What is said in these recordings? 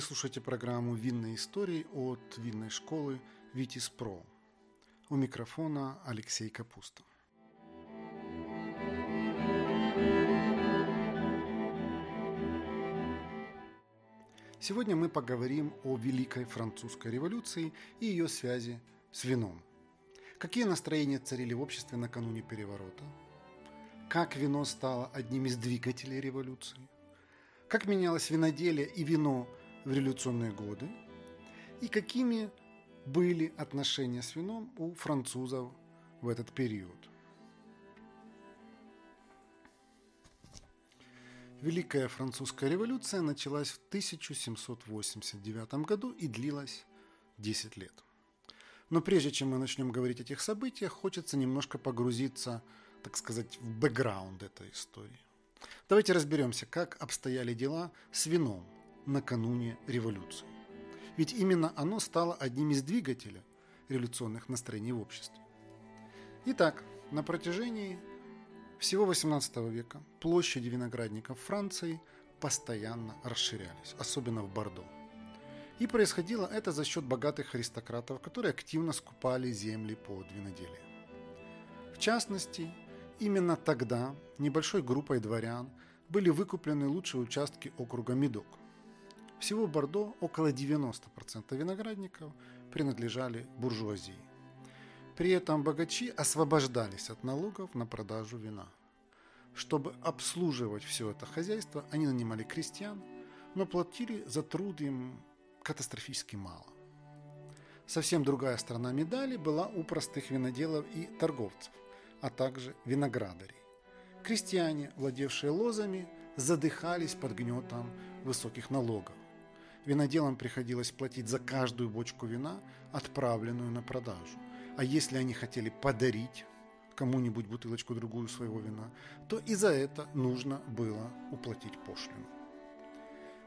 Вы слушаете программу «Винные истории» от винной школы «Витис Про». У микрофона Алексей Капуста. Сегодня мы поговорим о Великой Французской революции и ее связи с вином. Какие настроения царили в обществе накануне переворота? Как вино стало одним из двигателей революции? Как менялось виноделие и вино в революционные годы? И какими были отношения с вином у французов в этот период? Великая французская революция началась в 1789 году и длилась 10 лет. Но прежде чем мы начнем говорить о этих событиях, хочется немножко погрузиться, так сказать, в бэкграунд этой истории. Давайте разберемся, как обстояли дела с вином накануне революции. Ведь именно оно стало одним из двигателей революционных настроений в обществе. Итак, на протяжении всего XVIII века площади виноградников Франции постоянно расширялись, особенно в Бордо. И происходило это за счет богатых аристократов, которые активно скупали земли под виноделие. В частности, именно тогда небольшой группой дворян были выкуплены лучшие участки округа Медок. Всего Бордо около 90% виноградников принадлежали буржуазии. При этом богачи освобождались от налогов на продажу вина. Чтобы обслуживать все это хозяйство, они нанимали крестьян, но платили за труд им катастрофически мало. Совсем другая сторона медали была у простых виноделов и торговцев, а также виноградарей. Крестьяне, владевшие лозами, задыхались под гнетом высоких налогов. Виноделам приходилось платить за каждую бочку вина, отправленную на продажу. А если они хотели подарить кому-нибудь бутылочку другую своего вина, то и за это нужно было уплатить пошлину.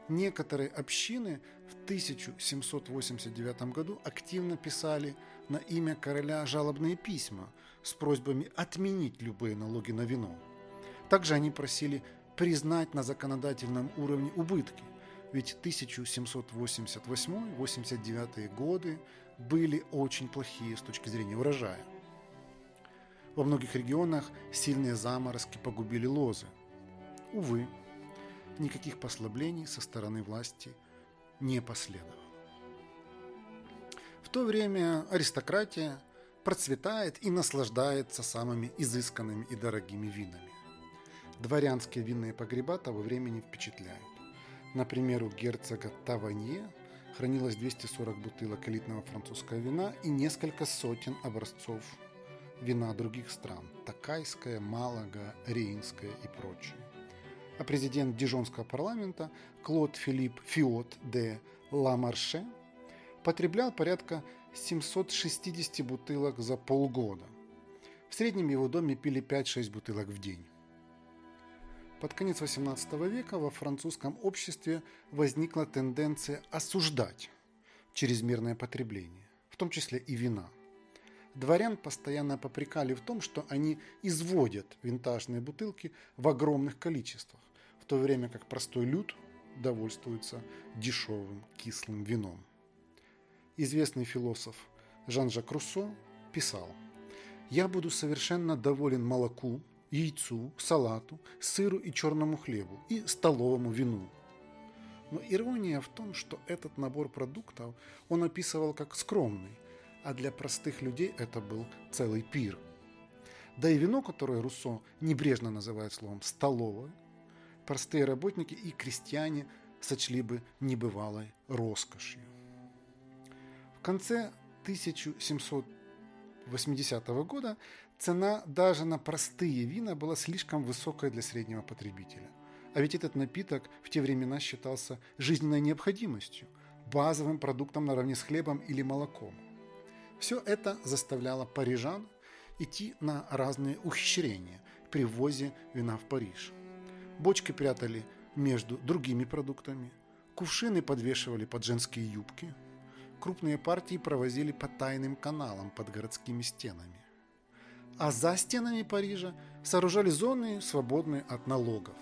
Некоторые общины в 1789 году активно писали на имя короля жалобные письма с просьбами отменить любые налоги на вино. Также они просили признать на законодательном уровне убытки, ведь 1788-89 годы были очень плохие с точки зрения урожая. Во многих регионах сильные заморозки погубили лозы. Увы, никаких послаблений со стороны власти не последовало. В то время аристократия процветает и наслаждается самыми изысканными и дорогими винами. Дворянские винные погреба того времени впечатляют. Например, у герцога Таванье хранилось 240 бутылок элитного французского вина и несколько сотен образцов вина других стран – Такайское, Малага, Рейнское и прочее. А президент Дижонского парламента Клод Филипп Фиот де Ламарше потреблял порядка 760 бутылок за полгода. В среднем его доме пили 5-6 бутылок в день. Под конец XVIII века во французском обществе возникла тенденция осуждать чрезмерное потребление, в том числе и вина. Дворян постоянно попрекали в том, что они изводят винтажные бутылки в огромных количествах, в то время как простой люд довольствуется дешевым кислым вином. Известный философ Жан-Жак Руссо писал «Я буду совершенно доволен молоку, яйцу, салату, сыру и черному хлебу и столовому вину. Но ирония в том, что этот набор продуктов он описывал как скромный, а для простых людей это был целый пир. Да и вино, которое Руссо небрежно называет словом «столовое», простые работники и крестьяне сочли бы небывалой роскошью. В конце 1700 80 -го года цена даже на простые вина была слишком высокой для среднего потребителя. А ведь этот напиток в те времена считался жизненной необходимостью, базовым продуктом наравне с хлебом или молоком. Все это заставляло парижан идти на разные ухищрения при ввозе вина в Париж. Бочки прятали между другими продуктами, кувшины подвешивали под женские юбки – крупные партии провозили по тайным каналам под городскими стенами. А за стенами Парижа сооружали зоны, свободные от налогов.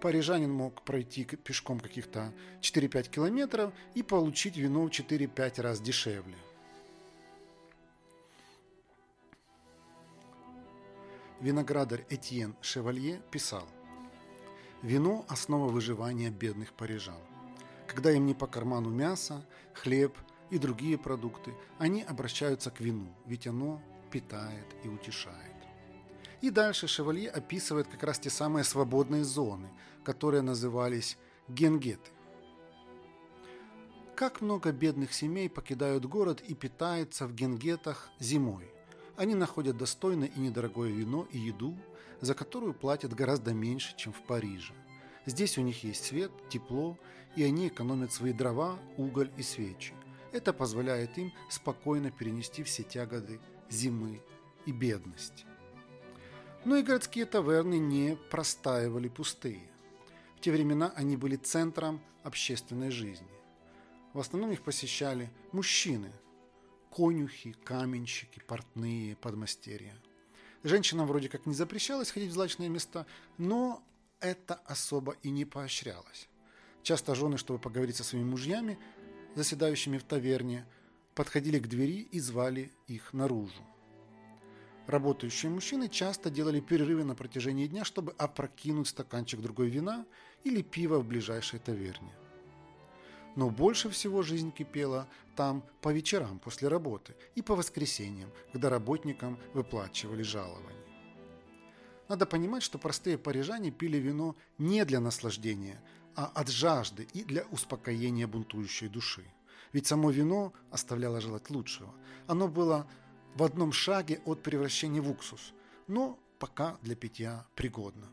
парижанин мог пройти пешком каких-то 4-5 километров и получить вино в 4-5 раз дешевле. Виноградарь Этьен Шевалье писал «Вино – основа выживания бедных парижан. Когда им не по карману мясо, хлеб и другие продукты, они обращаются к вину, ведь оно питает и утешает. И дальше Шевалье описывает как раз те самые свободные зоны, которые назывались генгеты. Как много бедных семей покидают город и питаются в генгетах зимой – они находят достойное и недорогое вино и еду, за которую платят гораздо меньше, чем в Париже. Здесь у них есть свет, тепло, и они экономят свои дрова, уголь и свечи. Это позволяет им спокойно перенести все тяготы зимы и бедности. Но и городские таверны не простаивали пустые. В те времена они были центром общественной жизни. В основном их посещали мужчины – конюхи, каменщики, портные, подмастерья. Женщинам вроде как не запрещалось ходить в злачные места, но это особо и не поощрялось. Часто жены, чтобы поговорить со своими мужьями, заседающими в таверне, подходили к двери и звали их наружу. Работающие мужчины часто делали перерывы на протяжении дня, чтобы опрокинуть стаканчик другой вина или пива в ближайшей таверне. Но больше всего жизнь кипела там по вечерам после работы и по воскресеньям, когда работникам выплачивали жалования. Надо понимать, что простые парижане пили вино не для наслаждения, а от жажды и для успокоения бунтующей души. Ведь само вино оставляло желать лучшего. Оно было в одном шаге от превращения в уксус, но пока для питья пригодно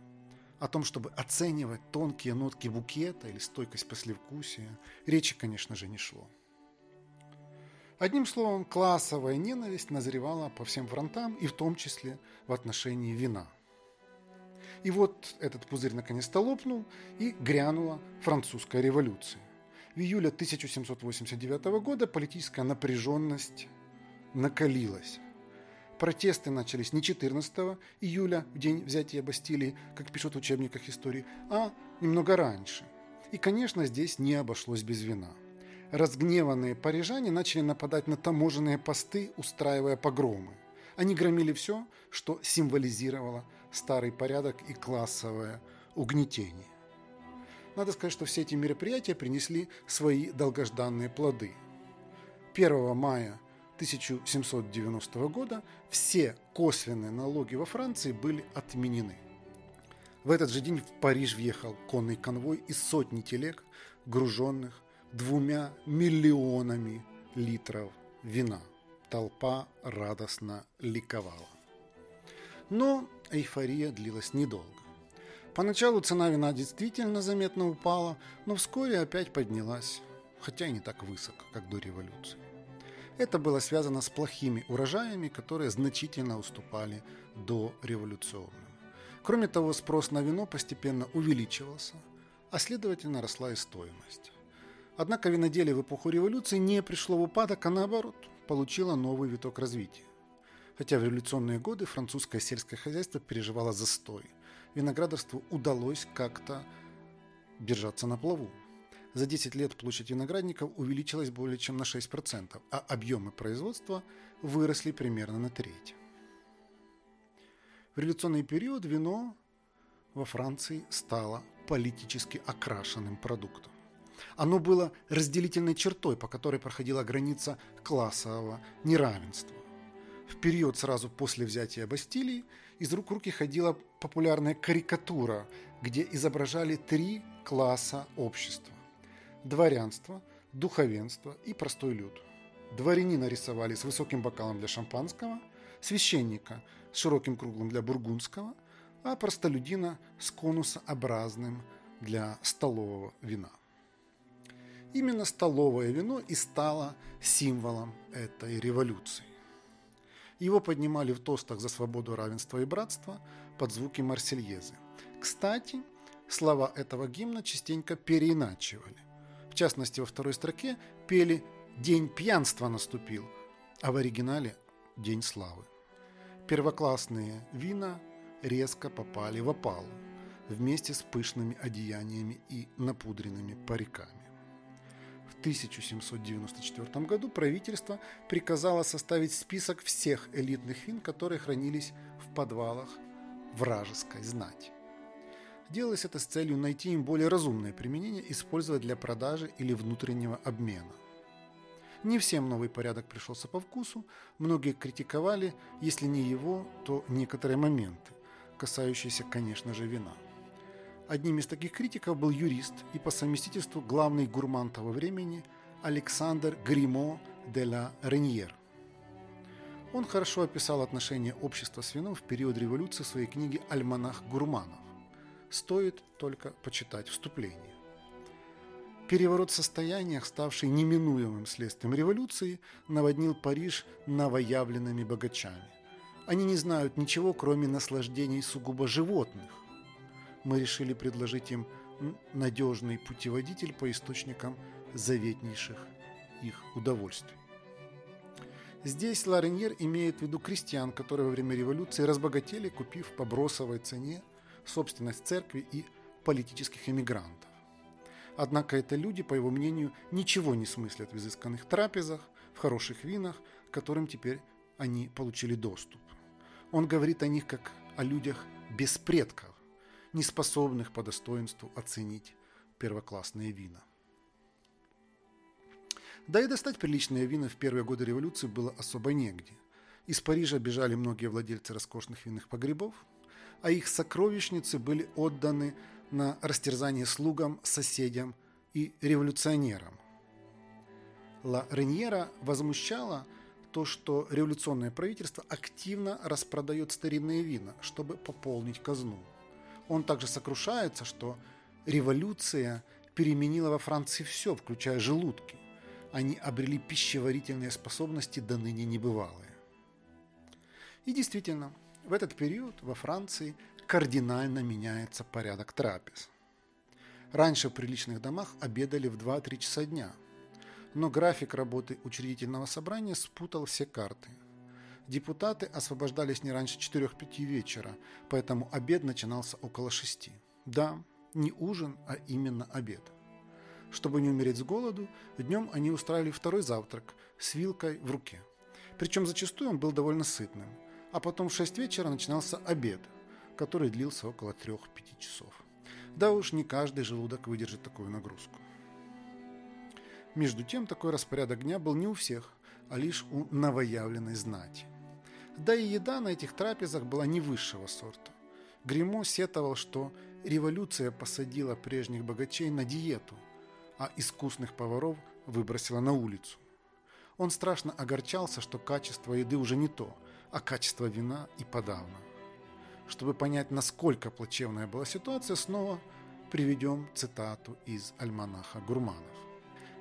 о том, чтобы оценивать тонкие нотки букета или стойкость послевкусия, речи, конечно же, не шло. Одним словом, классовая ненависть назревала по всем фронтам и в том числе в отношении вина. И вот этот пузырь наконец-то лопнул и грянула французская революция. В июле 1789 года политическая напряженность накалилась. Протесты начались не 14 июля, в день взятия Бастилии, как пишут в учебниках истории, а немного раньше. И, конечно, здесь не обошлось без вина. Разгневанные парижане начали нападать на таможенные посты, устраивая погромы. Они громили все, что символизировало старый порядок и классовое угнетение. Надо сказать, что все эти мероприятия принесли свои долгожданные плоды. 1 мая 1790 года все косвенные налоги во Франции были отменены. В этот же день в Париж въехал конный конвой из сотни телег, груженных двумя миллионами литров вина. Толпа радостно ликовала. Но эйфория длилась недолго. Поначалу цена вина действительно заметно упала, но вскоре опять поднялась, хотя и не так высоко, как до революции. Это было связано с плохими урожаями, которые значительно уступали до революционным. Кроме того, спрос на вино постепенно увеличивался, а следовательно росла и стоимость. Однако виноделие в эпоху революции не пришло в упадок, а наоборот, получило новый виток развития. Хотя в революционные годы французское сельское хозяйство переживало застой, виноградарству удалось как-то держаться на плаву. За 10 лет площадь виноградников увеличилась более чем на 6%, а объемы производства выросли примерно на треть. В революционный период вино во Франции стало политически окрашенным продуктом. Оно было разделительной чертой, по которой проходила граница классового неравенства. В период сразу после взятия Бастилии из рук в руки ходила популярная карикатура, где изображали три класса общества дворянство, духовенство и простой люд. Дворянина рисовали с высоким бокалом для шампанского, священника с широким круглым для бургундского, а простолюдина с конусообразным для столового вина. Именно столовое вино и стало символом этой революции. Его поднимали в тостах за свободу, равенство и братство под звуки Марсельезы. Кстати, слова этого гимна частенько переиначивали частности, во второй строке пели «День пьянства наступил», а в оригинале «День славы». Первоклассные вина резко попали в опалу. вместе с пышными одеяниями и напудренными париками. В 1794 году правительство приказало составить список всех элитных вин, которые хранились в подвалах вражеской знати. Делалось это с целью найти им более разумное применение, использовать для продажи или внутреннего обмена. Не всем новый порядок пришелся по вкусу, многие критиковали, если не его, то некоторые моменты, касающиеся, конечно же, вина. Одним из таких критиков был юрист и по совместительству главный гурман того времени Александр Гримо де ла Реньер. Он хорошо описал отношения общества с вином в период революции в своей книге «Альманах гурманов». Стоит только почитать вступление. Переворот в состояниях, ставший неминуемым следствием революции, наводнил Париж новоявленными богачами. Они не знают ничего, кроме наслаждений сугубо животных. Мы решили предложить им надежный путеводитель по источникам заветнейших их удовольствий. Здесь Лареньер имеет в виду крестьян, которые во время революции разбогатели, купив по бросовой цене собственность церкви и политических эмигрантов. Однако это люди, по его мнению, ничего не смыслят в изысканных трапезах, в хороших винах, к которым теперь они получили доступ. Он говорит о них как о людях без предков, не способных по достоинству оценить первоклассные вина. Да и достать приличные вина в первые годы революции было особо негде. Из Парижа бежали многие владельцы роскошных винных погребов, а их сокровищницы были отданы на растерзание слугам, соседям и революционерам. Ла Реньера возмущала то, что революционное правительство активно распродает старинные вина, чтобы пополнить казну. Он также сокрушается, что революция переменила во Франции все, включая желудки. Они обрели пищеварительные способности до ныне небывалые. И действительно, в этот период во Франции кардинально меняется порядок трапез. Раньше в приличных домах обедали в 2-3 часа дня, но график работы учредительного собрания спутал все карты. Депутаты освобождались не раньше 4-5 вечера, поэтому обед начинался около 6. Да, не ужин, а именно обед. Чтобы не умереть с голоду, днем они устраивали второй завтрак с вилкой в руке. Причем зачастую он был довольно сытным. А потом в 6 вечера начинался обед – который длился около 3-5 часов. Да уж, не каждый желудок выдержит такую нагрузку. Между тем, такой распорядок дня был не у всех, а лишь у новоявленной знати. Да и еда на этих трапезах была не высшего сорта. Гримо сетовал, что революция посадила прежних богачей на диету, а искусных поваров выбросила на улицу. Он страшно огорчался, что качество еды уже не то, а качество вина и подавно. Чтобы понять, насколько плачевная была ситуация, снова приведем цитату из альманаха Гурманов.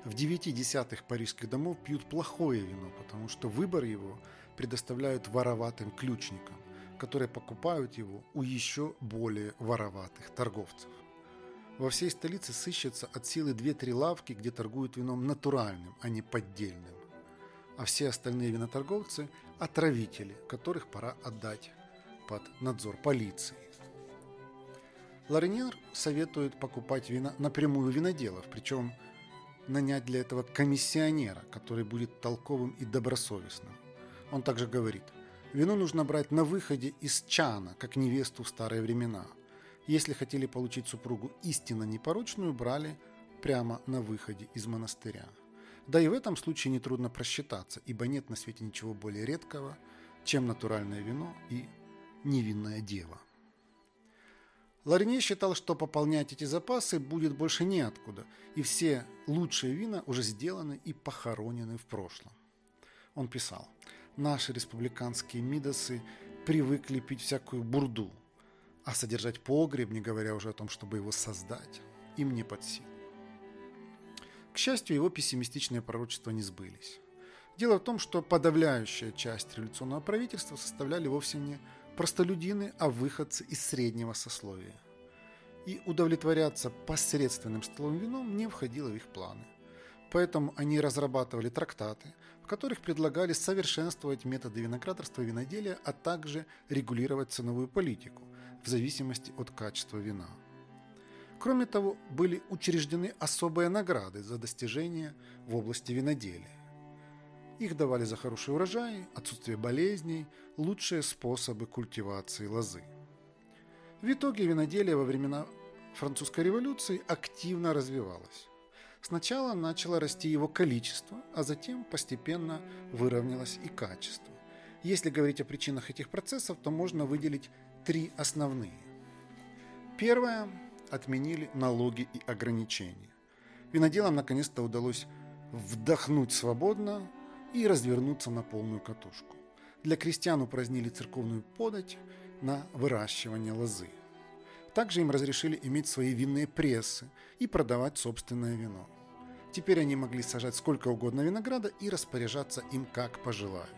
В девяти десятых парижских домов пьют плохое вино, потому что выбор его предоставляют вороватым ключникам, которые покупают его у еще более вороватых торговцев. Во всей столице сыщется от силы 2-3 лавки, где торгуют вином натуральным, а не поддельным. А все остальные виноторговцы – отравители, которых пора отдать под надзор полиции. Ларинер советует покупать вина напрямую виноделов, причем нанять для этого комиссионера, который будет толковым и добросовестным. Он также говорит, вино нужно брать на выходе из чана, как невесту в старые времена. Если хотели получить супругу истинно непорочную, брали прямо на выходе из монастыря. Да и в этом случае нетрудно просчитаться, ибо нет на свете ничего более редкого, чем натуральное вино и невинная дева. Ларне считал, что пополнять эти запасы будет больше неоткуда, и все лучшие вина уже сделаны и похоронены в прошлом. Он писал, наши республиканские мидосы привыкли пить всякую бурду, а содержать погреб, не говоря уже о том, чтобы его создать, им не под силу. К счастью, его пессимистичные пророчества не сбылись. Дело в том, что подавляющая часть революционного правительства составляли вовсе не простолюдины, а выходцы из среднего сословия. И удовлетворяться посредственным столовым вином не входило в их планы. Поэтому они разрабатывали трактаты, в которых предлагали совершенствовать методы виноградарства и виноделия, а также регулировать ценовую политику, в зависимости от качества вина. Кроме того, были учреждены особые награды за достижения в области виноделия. Их давали за хороший урожай, отсутствие болезней, лучшие способы культивации лозы. В итоге виноделие во времена французской революции активно развивалось. Сначала начало расти его количество, а затем постепенно выровнялось и качество. Если говорить о причинах этих процессов, то можно выделить три основные. Первое – отменили налоги и ограничения. Виноделам наконец-то удалось вдохнуть свободно и развернуться на полную катушку. Для крестьян упразднили церковную подать на выращивание лозы. Также им разрешили иметь свои винные прессы и продавать собственное вино. Теперь они могли сажать сколько угодно винограда и распоряжаться им как пожелают.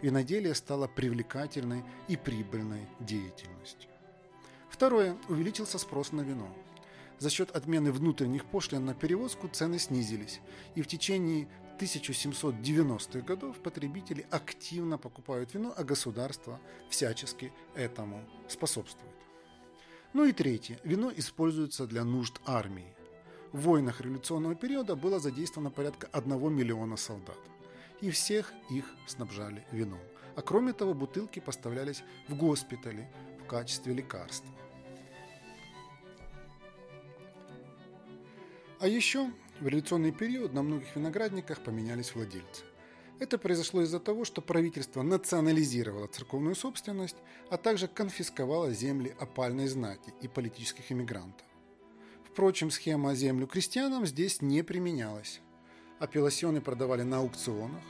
Виноделие стало привлекательной и прибыльной деятельностью. Второе. Увеличился спрос на вино. За счет отмены внутренних пошлин на перевозку цены снизились, и в течение 1790-х годов потребители активно покупают вино, а государство всячески этому способствует. Ну и третье. Вино используется для нужд армии. В войнах революционного периода было задействовано порядка 1 миллиона солдат. И всех их снабжали вином. А кроме того, бутылки поставлялись в госпитали в качестве лекарства. А еще в революционный период на многих виноградниках поменялись владельцы. Это произошло из-за того, что правительство национализировало церковную собственность, а также конфисковало земли опальной знати и политических иммигрантов. Впрочем, схема землю крестьянам здесь не применялась. Апелласьоны продавали на аукционах,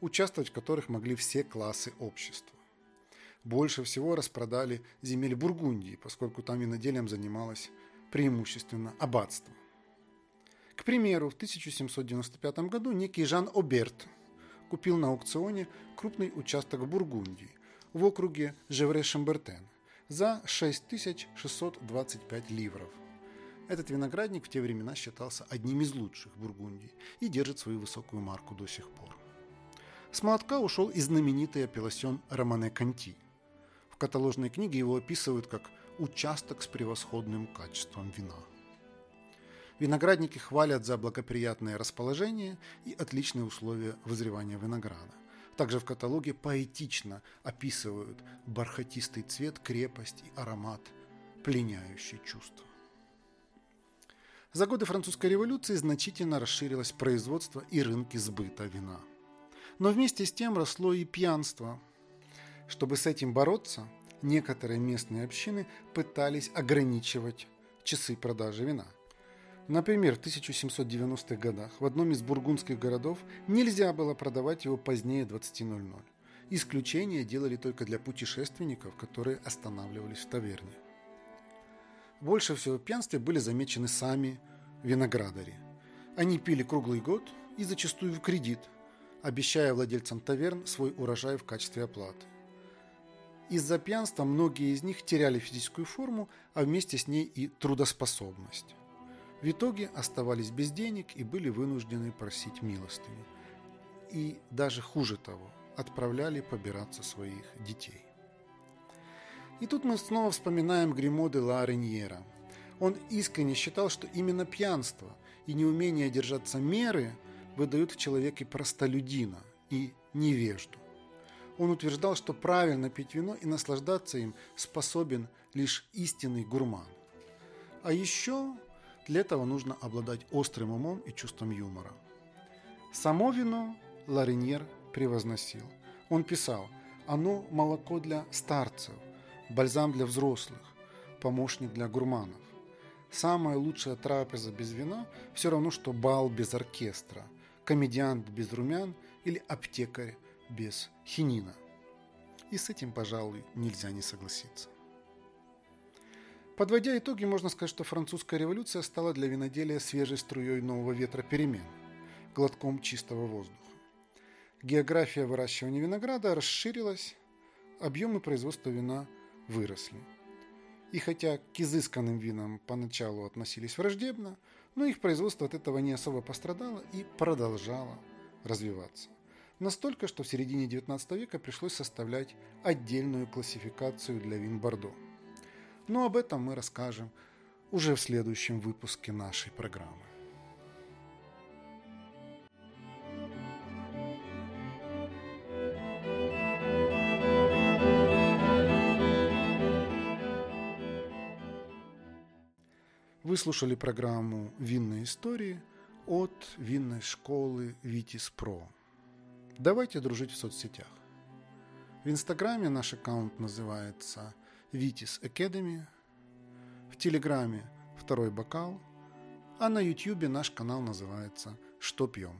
участвовать в которых могли все классы общества. Больше всего распродали земель Бургундии, поскольку там виноделием занималось преимущественно аббатство. К примеру, в 1795 году некий Жан Оберт – купил на аукционе крупный участок Бургундии в округе Жевре-Шамбертен за 6625 ливров. Этот виноградник в те времена считался одним из лучших Бургундии и держит свою высокую марку до сих пор. С молотка ушел и знаменитый апелласьон Романе Конти. В каталожной книге его описывают как участок с превосходным качеством вина. Виноградники хвалят за благоприятное расположение и отличные условия вызревания винограда. Также в каталоге поэтично описывают бархатистый цвет, крепость и аромат, пленяющий чувство. За годы французской революции значительно расширилось производство и рынки сбыта вина. Но вместе с тем росло и пьянство. Чтобы с этим бороться, некоторые местные общины пытались ограничивать часы продажи вина – Например, в 1790-х годах в одном из бургундских городов нельзя было продавать его позднее 20.00. Исключения делали только для путешественников, которые останавливались в таверне. Больше всего в пьянстве были замечены сами виноградари. Они пили круглый год и зачастую в кредит, обещая владельцам таверн свой урожай в качестве оплаты. Из-за пьянства многие из них теряли физическую форму, а вместе с ней и трудоспособность. В итоге оставались без денег и были вынуждены просить милостыню. И даже хуже того, отправляли побираться своих детей. И тут мы снова вспоминаем Гримо де ла Реньера. Он искренне считал, что именно пьянство и неумение держаться меры выдают в человеке простолюдина и невежду. Он утверждал, что правильно пить вино и наслаждаться им способен лишь истинный гурман. А еще для этого нужно обладать острым умом и чувством юмора. Само вино Лариньер превозносил. Он писал, оно молоко для старцев, бальзам для взрослых, помощник для гурманов. Самая лучшая трапеза без вина все равно, что бал без оркестра, комедиант без румян или аптекарь без хинина. И с этим, пожалуй, нельзя не согласиться. Подводя итоги, можно сказать, что французская революция стала для виноделия свежей струей нового ветра перемен, глотком чистого воздуха. География выращивания винограда расширилась, объемы производства вина выросли. И хотя к изысканным винам поначалу относились враждебно, но их производство от этого не особо пострадало и продолжало развиваться. Настолько, что в середине XIX века пришлось составлять отдельную классификацию для вин Бордо – Но об этом мы расскажем уже в следующем выпуске нашей программы. Вы слушали программу «Винные истории» от винной школы «Витис Про». Давайте дружить в соцсетях. В Инстаграме наш аккаунт называется «Витис Academy», в Телеграме «Второй бокал», а на Ютьюбе наш канал называется «Что пьем?».